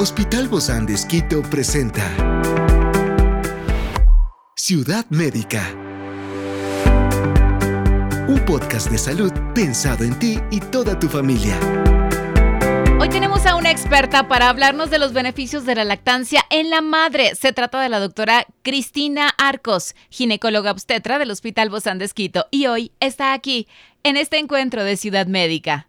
Hospital Bozán de presenta Ciudad Médica. Un podcast de salud pensado en ti y toda tu familia. Hoy tenemos a una experta para hablarnos de los beneficios de la lactancia en la madre. Se trata de la doctora Cristina Arcos, ginecóloga obstetra del Hospital Bozán de y hoy está aquí en este encuentro de Ciudad Médica.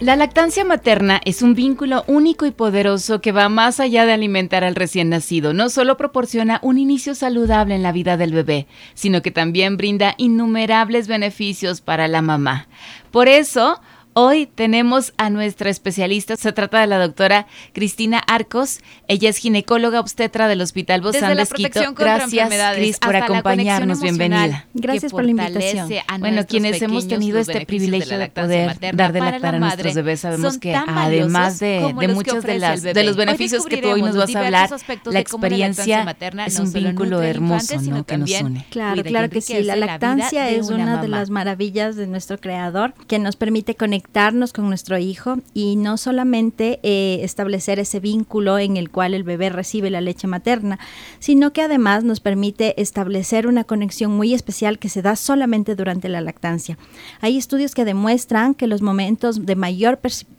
La lactancia materna es un vínculo único y poderoso que va más allá de alimentar al recién nacido. No solo proporciona un inicio saludable en la vida del bebé, sino que también brinda innumerables beneficios para la mamá. Por eso, Hoy tenemos a nuestra especialista, se trata de la doctora Cristina Arcos. Ella es ginecóloga obstetra del Hospital Bozán de Esquito. Gracias, Cris, por acompañarnos. Bienvenida. Gracias por la invitación. Bueno, quienes hemos tenido este privilegio de, poder dar de lactar a nuestros bebés, sabemos que además de, muchos de, las, de los beneficios que tú hoy nos vas a hablar, la experiencia es un vínculo hermoso ¿no? que nos une. Claro, claro que sí. La lactancia es una de las maravillas de nuestro creador que nos permite conectar con nuestro hijo y no solamente eh, establecer ese vínculo en el cual el bebé recibe la leche materna, sino que además nos permite establecer una conexión muy especial que se da solamente durante la lactancia. Hay estudios que demuestran que los momentos de mayor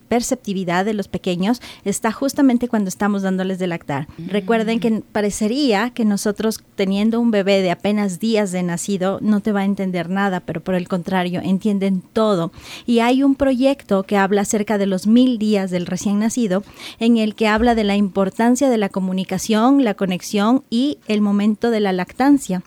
perceptividad de los pequeños está justamente cuando estamos dándoles de lactar. Recuerden que parecería que nosotros teniendo un bebé de apenas días de nacido no te va a entender nada, pero por el contrario, entienden todo. Y hay un proyecto que habla acerca de los mil días del recién nacido, en el que habla de la importancia de la comunicación, la conexión y el momento de la lactancia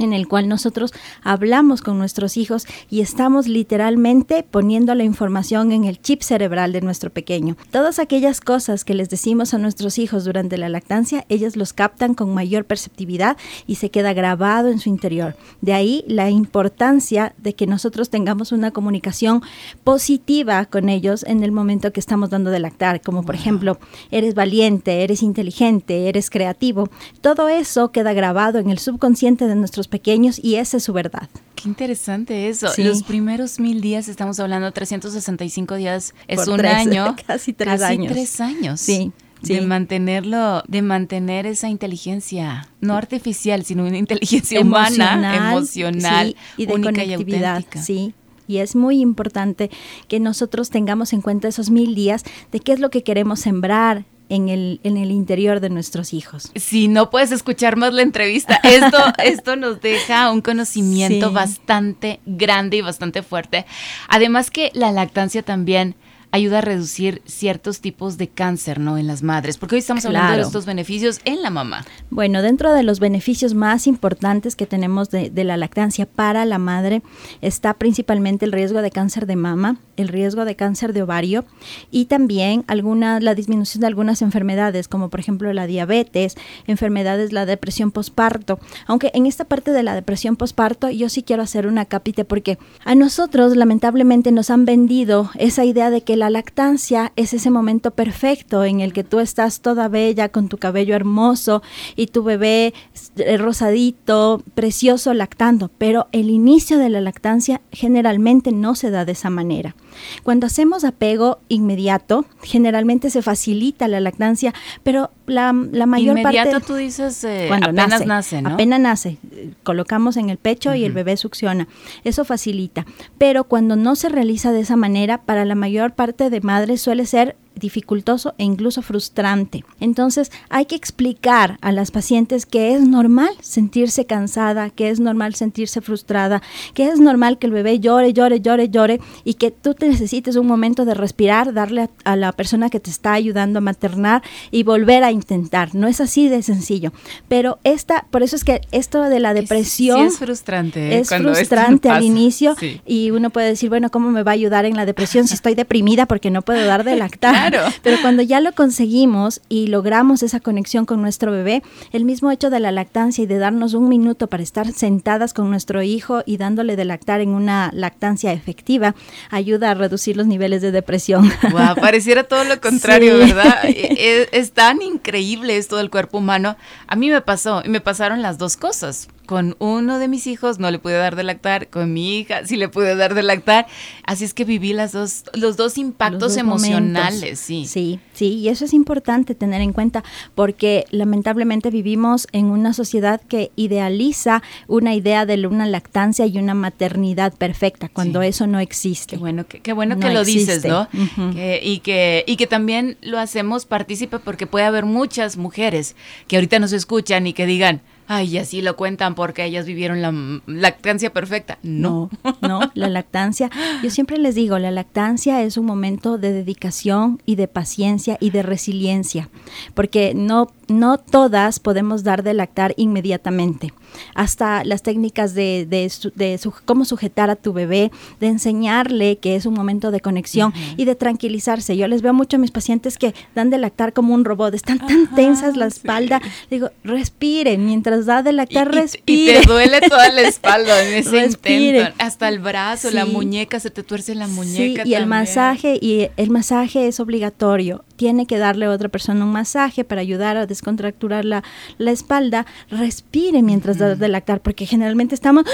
en el cual nosotros hablamos con nuestros hijos y estamos literalmente poniendo la información en el chip cerebral de nuestro pequeño. Todas aquellas cosas que les decimos a nuestros hijos durante la lactancia, ellos los captan con mayor perceptividad y se queda grabado en su interior. De ahí la importancia de que nosotros tengamos una comunicación positiva con ellos en el momento que estamos dando de lactar, como por ejemplo, eres valiente, eres inteligente, eres creativo. Todo eso queda grabado en el subconsciente de nuestros pequeños y esa es su verdad. Qué interesante eso. Los primeros mil días, estamos hablando 365 días, es un año. Casi tres casi años. tres años. Sí. De mantenerlo, de mantener esa inteligencia, no artificial, sino una inteligencia humana, emocional, y de única conectividad, y Sí, y es muy importante que nosotros tengamos en cuenta esos mil días de qué es lo que queremos sembrar en el, en el interior de nuestros hijos. Si no puedes escuchar más la entrevista, esto, esto nos deja un conocimiento bastante grande y bastante fuerte. Además que la lactancia también ayuda a reducir ciertos tipos de cáncer, ¿no? En las madres, porque hoy estamos hablando de estos beneficios en la mamá. Bueno, dentro de los beneficios más importantes que tenemos de, de la lactancia para la madre está principalmente el riesgo de cáncer de mama, el riesgo de cáncer de ovario y también alguna, la disminución de algunas enfermedades, como por ejemplo la diabetes, enfermedades, la depresión posparto. Aunque en esta parte de la depresión posparto yo sí quiero hacer una capite porque a nosotros lamentablemente nos han vendido esa idea de que la lactancia es ese momento perfecto en el que tú estás toda bella con tu cabello hermoso y tu bebé eh, rosadito, precioso, lactando, pero el inicio de la lactancia generalmente no se da de esa manera. Cuando hacemos apego inmediato, generalmente se facilita la lactancia, pero la, la mayor inmediato parte... tú dices eh, cuando apenas nace, ¿no? Apenas nace, colocamos en el pecho y el bebé succiona. Eso facilita. Pero cuando no se realiza de esa manera, para la mayor parte de madres suele ser dificultoso e incluso frustrante. Entonces hay que explicar a las pacientes que es normal sentirse cansada, que es normal sentirse frustrada, que es normal que el bebé llore, llore, llore, llore y que tú te necesites un momento de respirar, darle a, la persona que te está ayudando a maternar y volver a intentar. No es así de sencillo. Pero esta, por eso es que esto de la depresión es, frustrante. Es frustrante al inicio y uno puede decir, bueno, ¿cómo me va a ayudar en la depresión si estoy deprimida porque no puedo dar de lactar? Claro. Pero cuando ya lo conseguimos y logramos esa conexión con nuestro bebé, el mismo hecho de la lactancia y de darnos un minuto para estar sentadas con nuestro hijo y dándole de lactar en una lactancia efectiva, ayuda a reducir los niveles de depresión. Wow, pareciera todo lo contrario, ¿verdad? Es, es tan increíble esto del cuerpo humano. A mí me pasó, y me pasaron las dos cosas con uno de mis hijos no le pude dar de lactar, con mi hija sí le pude dar de lactar, así es que viví las dos, los dos impactos emocionales, sí. Sí, sí, y eso es importante tener en cuenta porque lamentablemente vivimos en una sociedad que idealiza una idea de una lactancia y una maternidad perfecta, cuando eso no existe. Qué bueno, qué, bueno que lo dices, ¿no? y, que, y que también lo hacemos partícipe porque puede haber muchas mujeres que ahorita nos escuchan y que digan, ay, así lo cuentan porque ellas vivieron la lactancia perfecta. No. no, la lactancia, yo siempre les digo, la lactancia es un momento de dedicación y de paciencia y de resiliencia, porque no no todas podemos dar de lactar inmediatamente. Hasta las técnicas de, de, cómo sujetar a tu bebé, de enseñarle que es un momento de conexión y de tranquilizarse. Yo les veo mucho a mis pacientes que dan de lactar como un robot, están tan tensas la espalda. Digo, respire, mientras da de lactar, respire. Y te duele toda la espalda en ese intento. Hasta el brazo, la muñeca, se te tuerce la muñeca. Sí, y el masaje, y el masaje es obligatorio. Tiene que darle a otra persona un masaje para ayudar a contracturar la, la espalda, respire mientras da de lactar, porque generalmente estamos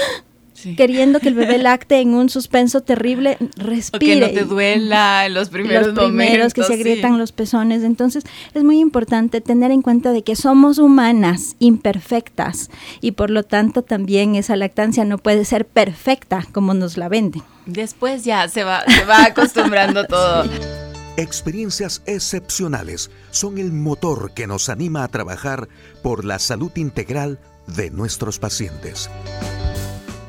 queriendo que el bebé lacte en un suspenso terrible, respire. que no te duela en los primeros Los primeros que se agrietan los pezones. Entonces, es muy importante tener en cuenta de que somos humanas, imperfectas, y por lo tanto también esa lactancia no puede ser perfecta como nos la venden. Después ya se va, se va acostumbrando todo. Experiencias excepcionales son el motor que nos anima a trabajar por la salud integral de nuestros pacientes.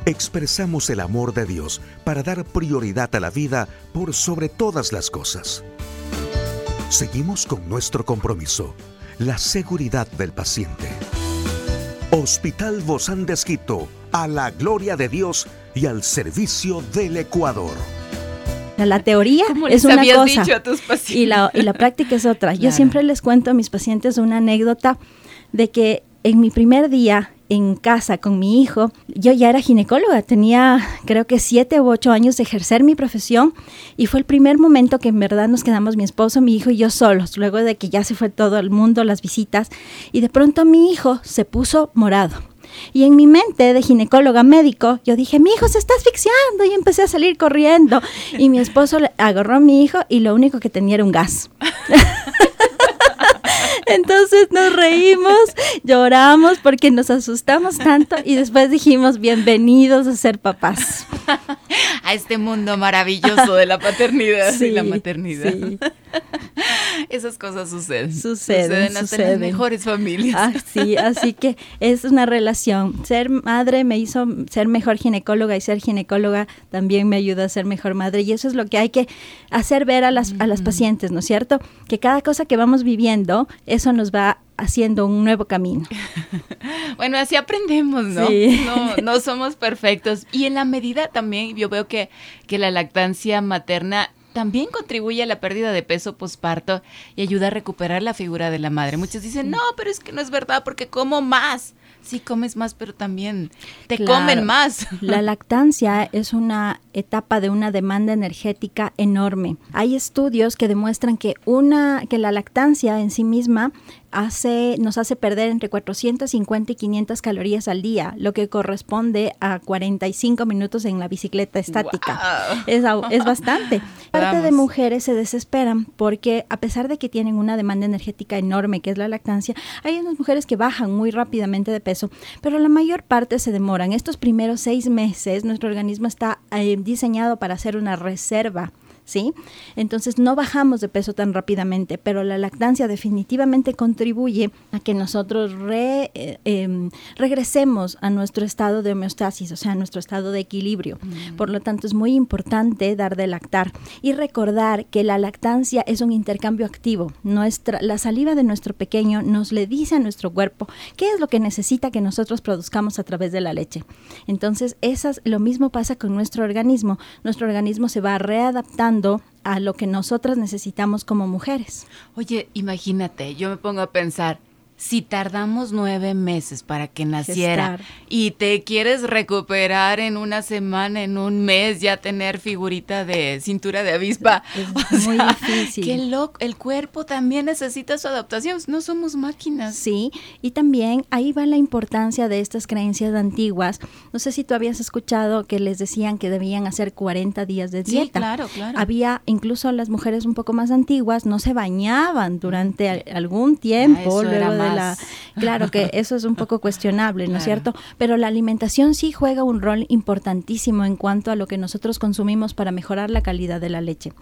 Expresamos el amor de Dios para dar prioridad a la vida por sobre todas las cosas. Seguimos con nuestro compromiso, la seguridad del paciente. Hospital Bozán de Esquito, a la gloria de Dios y al servicio del Ecuador. La teoría es una cosa y, la, y la práctica es otra. Yo siempre les cuento a mis pacientes una anécdota de que en mi primer día en casa con mi hijo, yo ya era ginecóloga, tenía creo que siete u ocho años de ejercer mi profesión y fue el primer momento que en verdad nos quedamos mi esposo, mi hijo y yo solos, luego de que ya se fue todo el mundo, las visitas, y de pronto mi hijo se puso morado. Y en mi mente de ginecóloga médico, yo dije, mi hijo se está asfixiando y empecé a salir corriendo. Y mi esposo agarró a mi hijo y lo único que tenía era un gas. Entonces nos reímos, lloramos porque nos asustamos tanto y después dijimos, bienvenidos a ser papás. A este mundo maravilloso de la paternidad y la maternidad. Esas cosas suceden. Suceden, suceden en las mejores familias. Ah, sí, así que es una relación. Ser madre me hizo ser mejor ginecóloga y ser ginecóloga también me ayuda a ser mejor madre. Y eso es lo que hay que hacer ver a las, a las pacientes, ¿no es cierto? Que cada cosa que vamos viviendo, eso nos va haciendo un nuevo camino. bueno, así aprendemos, ¿no? ¿no? No somos perfectos. Y en la medida también yo veo que, que la lactancia materna también contribuye a la pérdida de peso posparto y ayuda a recuperar la figura de la madre. Muchos dicen, no, pero es que no es verdad porque como más. Sí, comes más, pero también te comen más. La lactancia es una etapa de una demanda energética enorme. Hay estudios que demuestran que una que la lactancia en sí misma hace, nos hace perder entre 450 y 500 calorías al día, lo que corresponde a 45 minutos en la bicicleta estática. Es, es, bastante. Parte de mujeres se desesperan porque a pesar de que tienen una demanda energética enorme, que es la lactancia, hay unas mujeres que bajan muy rápidamente de peso, pero la mayor parte se demoran. Estos primeros seis meses, nuestro organismo está eh, diseñado para hacer una reserva ¿sí? Entonces no bajamos de peso tan rápidamente, pero la lactancia definitivamente contribuye a que nosotros eh, em, regresemos a nuestro estado de homeostasis, o sea, a nuestro estado de equilibrio. Mm. Por lo tanto, es muy importante dar de lactar y recordar que la lactancia es un intercambio activo. Nuestra, la saliva de nuestro pequeño nos le dice a nuestro cuerpo qué es lo que necesita que nosotros produzcamos a través de la leche. Entonces, esas, lo mismo pasa con nuestro organismo. Nuestro organismo se va readaptando a lo que nosotras necesitamos como mujeres. Oye, imagínate, yo me pongo a pensar, si tardamos nueve meses para que naciera y te quieres recuperar en una semana, en un mes, ya tener figurita de cintura de avispa. Es muy difícil. Que loco, el cuerpo también necesita su adaptación, no somos máquinas. Sí, y también ahí va la importancia de estas creencias antiguas. No sé si tú habías escuchado que les decían que debían hacer 40 días de dieta. Sí, claro, claro. Había incluso las mujeres un poco más antiguas no se bañaban durante algún tiempo, luego de Claro que eso es un poco cuestionable, ¿no es cierto? Pero la alimentación sí juega un rol importantísimo en cuanto a lo que nosotros consumimos para mejorar la calidad de la leche.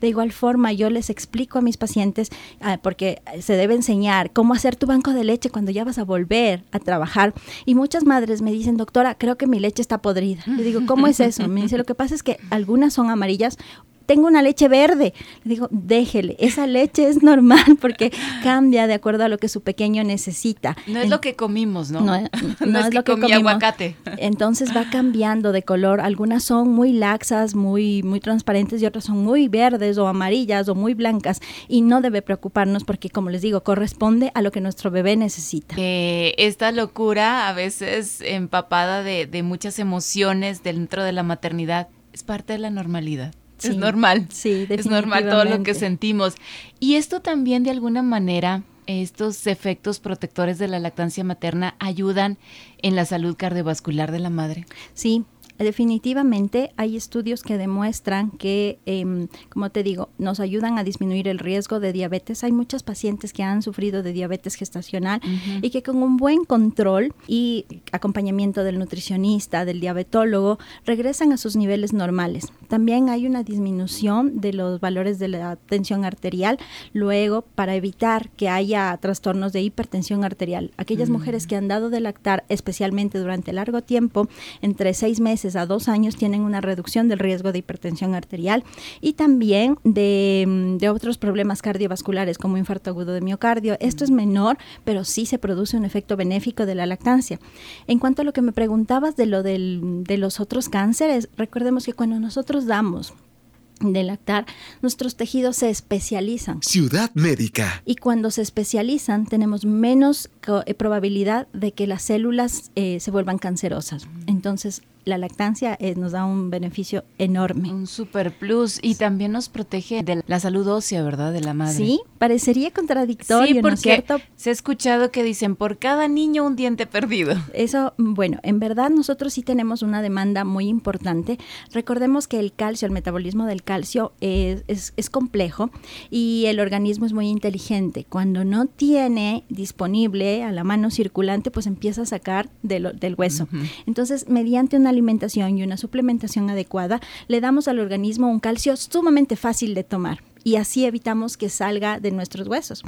De igual forma, yo les explico a mis pacientes, ah, porque se debe enseñar cómo hacer tu banco de leche cuando ya vas a volver a trabajar. Y muchas madres me dicen, doctora, creo que mi leche está podrida. Le digo, ¿cómo es eso? Me dice, lo que pasa es que algunas son amarillas, tengo una leche verde. Le digo, déjele, esa leche es normal porque cambia de acuerdo a lo que su pequeño necesita. No es lo que comimos, ¿no? No, es, lo que comí aguacate. Entonces va cambiando de color. Algunas son muy laxas, muy, muy transparentes y otras son muy verdes o amarillas o muy blancas. Y no debe preocuparnos porque, como les digo, corresponde a lo que nuestro bebé necesita. esta locura, a veces empapada de, de muchas emociones dentro de la maternidad, es parte de la normalidad es normal. Sí, Es normal todo lo que sentimos. Y esto también de alguna manera, estos efectos protectores de la lactancia materna ayudan en la salud cardiovascular de la madre. Sí, Definitivamente hay estudios que demuestran que, em, como te digo, nos ayudan a disminuir el riesgo de diabetes. Hay muchos pacientes que han sufrido de diabetes gestacional y que con un buen control y acompañamiento del nutricionista, del diabetólogo, regresan a sus niveles normales. También hay una disminución de los valores de la tensión arterial luego para evitar que haya trastornos de hipertensión arterial. Aquellas mujeres que han dado de lactar, especialmente durante largo tiempo, entre seis meses, a dos años tienen una reducción del riesgo de hipertensión arterial y también mm, de, otros problemas cardiovasculares como infarto agudo de miocardio. Esto es menor, pero sí se produce un efecto benéfico de la lactancia. En cuanto a lo que me preguntabas de lo de los otros cánceres, recordemos que cuando nosotros damos de lactar, nuestros tejidos se especializan. Ciudad médica. Y cuando se especializan, tenemos menos eh, probabilidad de que las células eh, se vuelvan cancerosas. Entonces, la lactancia eh, nos da un beneficio enorme. Un super plus y también nos protege de la salud ósea, ¿verdad? De la madre. Sí, parecería contradictorio, sí, porque cierto? Se ha escuchado que dicen por cada niño un diente perdido. Eso, bueno, en verdad nosotros sí tenemos una demanda muy importante. Recordemos que el calcio, el metabolismo del calcio es, es, complejo y el organismo es muy inteligente. Cuando no tiene disponible a la mano circulante, pues empieza a sacar del hueso. Entonces, mediante una alimentación y una suplementación adecuada, le damos al organismo un calcio sumamente fácil de tomar y así evitamos que salga de nuestros huesos.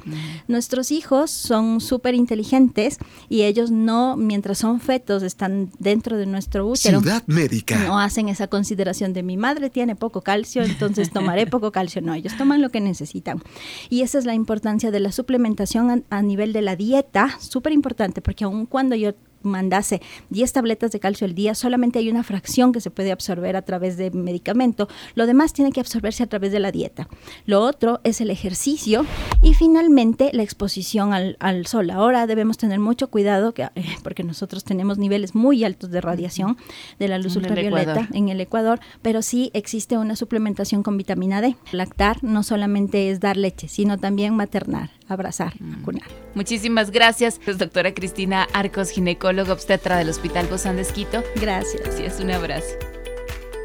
Nuestros hijos son súper inteligentes y ellos no, mientras son fetos, están dentro de nuestro útero. Ciudad médica. No hacen esa consideración de mi madre tiene poco calcio, entonces tomaré poco calcio. No, ellos toman lo que necesitan. Y esa es la importancia de la suplementación a, a nivel de la dieta, súper importante, porque aun cuando yo mandase 10 tabletas de calcio al día, solamente hay una fracción que se puede absorber a través de medicamento, lo demás tiene que absorberse a través de la dieta. Lo otro es el ejercicio y finalmente la exposición al, sol. Ahora debemos tener mucho cuidado que, eh, porque nosotros tenemos niveles muy altos de radiación de la luz ultravioleta en el Ecuador, pero sí existe una suplementación con vitamina D. Lactar no solamente es dar leche, sino también maternar abrazar, vacunar. Muchísimas gracias, doctora Cristina Arcos, ginecóloga obstetra del Hospital Bozán de Esquito. Gracias. es un abrazo.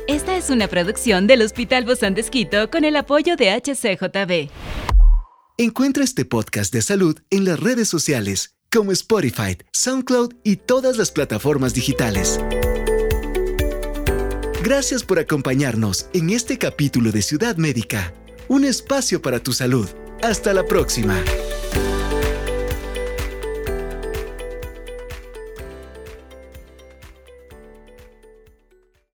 Esta es una producción del Hospital Bozán de Esquito con el apoyo de HCJB. Encuentra este podcast de salud en las redes sociales como Spotify, SoundCloud y todas las plataformas digitales. Gracias por acompañarnos en este capítulo de Ciudad Médica, un espacio para tu salud. Hasta la próxima.